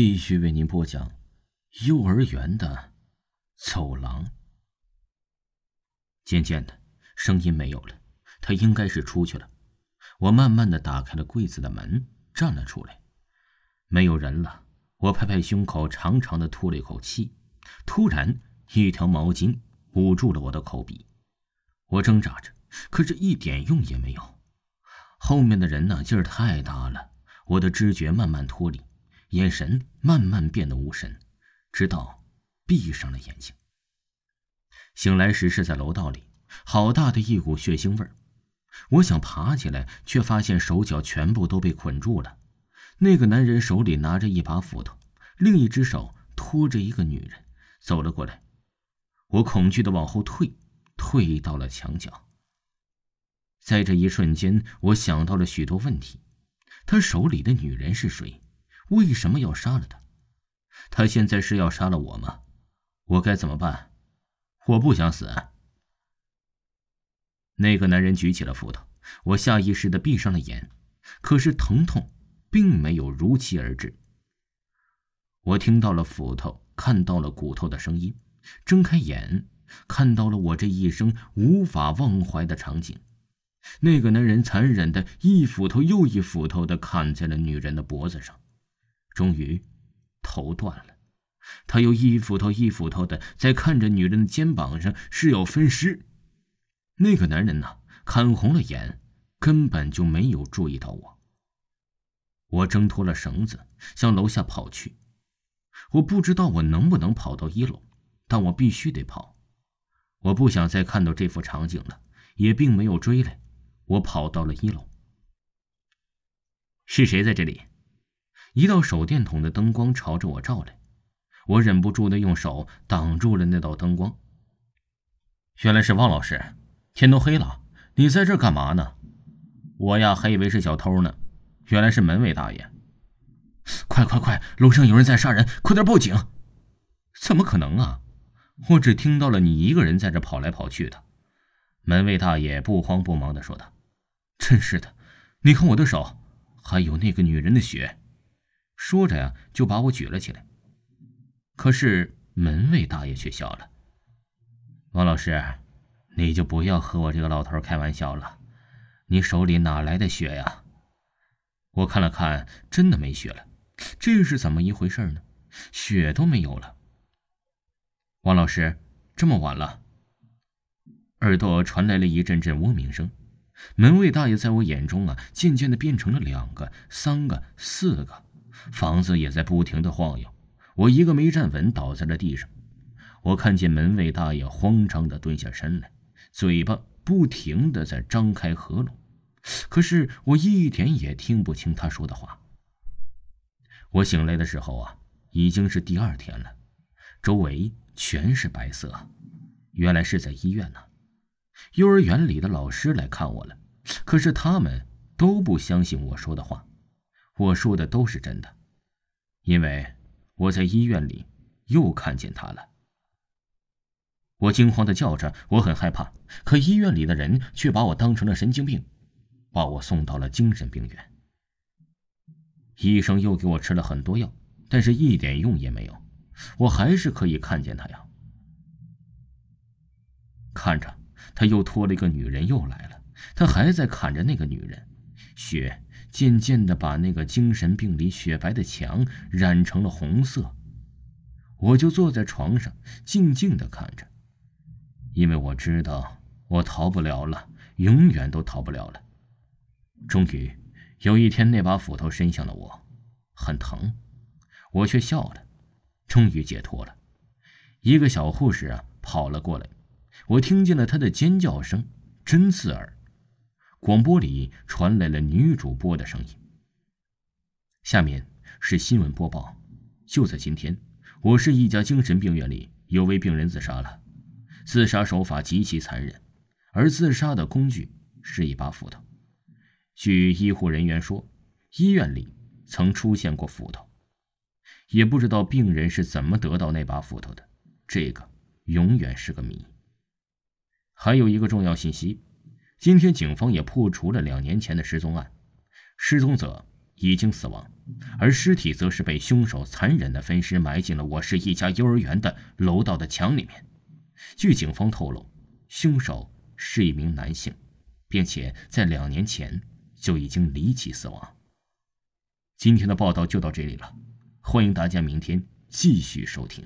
继续为您播讲幼儿园的走廊。渐渐的，声音没有了，他应该是出去了。我慢慢的打开了柜子的门，站了出来。没有人了，我拍拍胸口，长长的吐了一口气。突然，一条毛巾捂住了我的口鼻，我挣扎着，可是一点用也没有。后面的人呢，劲儿太大了，我的知觉慢慢脱离。眼神慢慢变得无神，直到闭上了眼睛。醒来时是在楼道里，好大的一股血腥味儿。我想爬起来，却发现手脚全部都被捆住了。那个男人手里拿着一把斧头，另一只手拖着一个女人走了过来。我恐惧的往后退，退到了墙角。在这一瞬间，我想到了许多问题：他手里的女人是谁？为什么要杀了他？他现在是要杀了我吗？我该怎么办？我不想死。那个男人举起了斧头，我下意识的闭上了眼，可是疼痛并没有如期而至。我听到了斧头，看到了骨头的声音，睁开眼，看到了我这一生无法忘怀的场景：那个男人残忍的一斧头又一斧头的砍在了女人的脖子上。终于，头断了，他又一斧头一斧头的在看着女人的肩膀上，是要分尸。那个男人呢，看红了眼，根本就没有注意到我。我挣脱了绳子，向楼下跑去。我不知道我能不能跑到一楼，但我必须得跑。我不想再看到这幅场景了，也并没有追来。我跑到了一楼。是谁在这里？一道手电筒的灯光朝着我照来，我忍不住的用手挡住了那道灯光。原来是汪老师，天都黑了，你在这干嘛呢？我呀还以为是小偷呢，原来是门卫大爷。快快快，楼上有人在杀人，快点报警！怎么可能啊？我只听到了你一个人在这跑来跑去的。门卫大爷不慌不忙的说道：“真是的，你看我的手，还有那个女人的血。”说着呀，就把我举了起来。可是门卫大爷却笑了：“王老师，你就不要和我这个老头开玩笑了。你手里哪来的血呀？”我看了看，真的没血了。这是怎么一回事呢？血都没有了。王老师，这么晚了。耳朵传来了一阵阵嗡鸣声。门卫大爷在我眼中啊，渐渐的变成了两个、三个、四个。房子也在不停的晃悠，我一个没站稳，倒在了地上。我看见门卫大爷慌张的蹲下身来，嘴巴不停的在张开合拢，可是我一点也听不清他说的话。我醒来的时候啊，已经是第二天了，周围全是白色，原来是在医院呢。幼儿园里的老师来看我了，可是他们都不相信我说的话。我说的都是真的，因为我在医院里又看见他了。我惊慌的叫着，我很害怕，可医院里的人却把我当成了神经病，把我送到了精神病院。医生又给我吃了很多药，但是一点用也没有，我还是可以看见他呀。看着，他又拖了一个女人又来了，他还在砍着那个女人，血。渐渐的把那个精神病里雪白的墙染成了红色，我就坐在床上静静的看着，因为我知道我逃不了了，永远都逃不了了。终于有一天，那把斧头伸向了我，很疼，我却笑了，终于解脱了。一个小护士啊跑了过来，我听见了她的尖叫声，真刺耳。广播里传来了女主播的声音。下面是新闻播报。就在今天，我市一家精神病院里有位病人自杀了，自杀手法极其残忍，而自杀的工具是一把斧头。据医护人员说，医院里曾出现过斧头，也不知道病人是怎么得到那把斧头的，这个永远是个谜。还有一个重要信息。今天，警方也破除了两年前的失踪案，失踪者已经死亡。而尸体则是被凶手残忍的分尸埋进了我市一家幼儿园的楼道的墙里面。据警方透露，凶手是一名男性，并且在两年前就已经离奇死亡。今天的报道就到这里了，欢迎大家明天继续收听。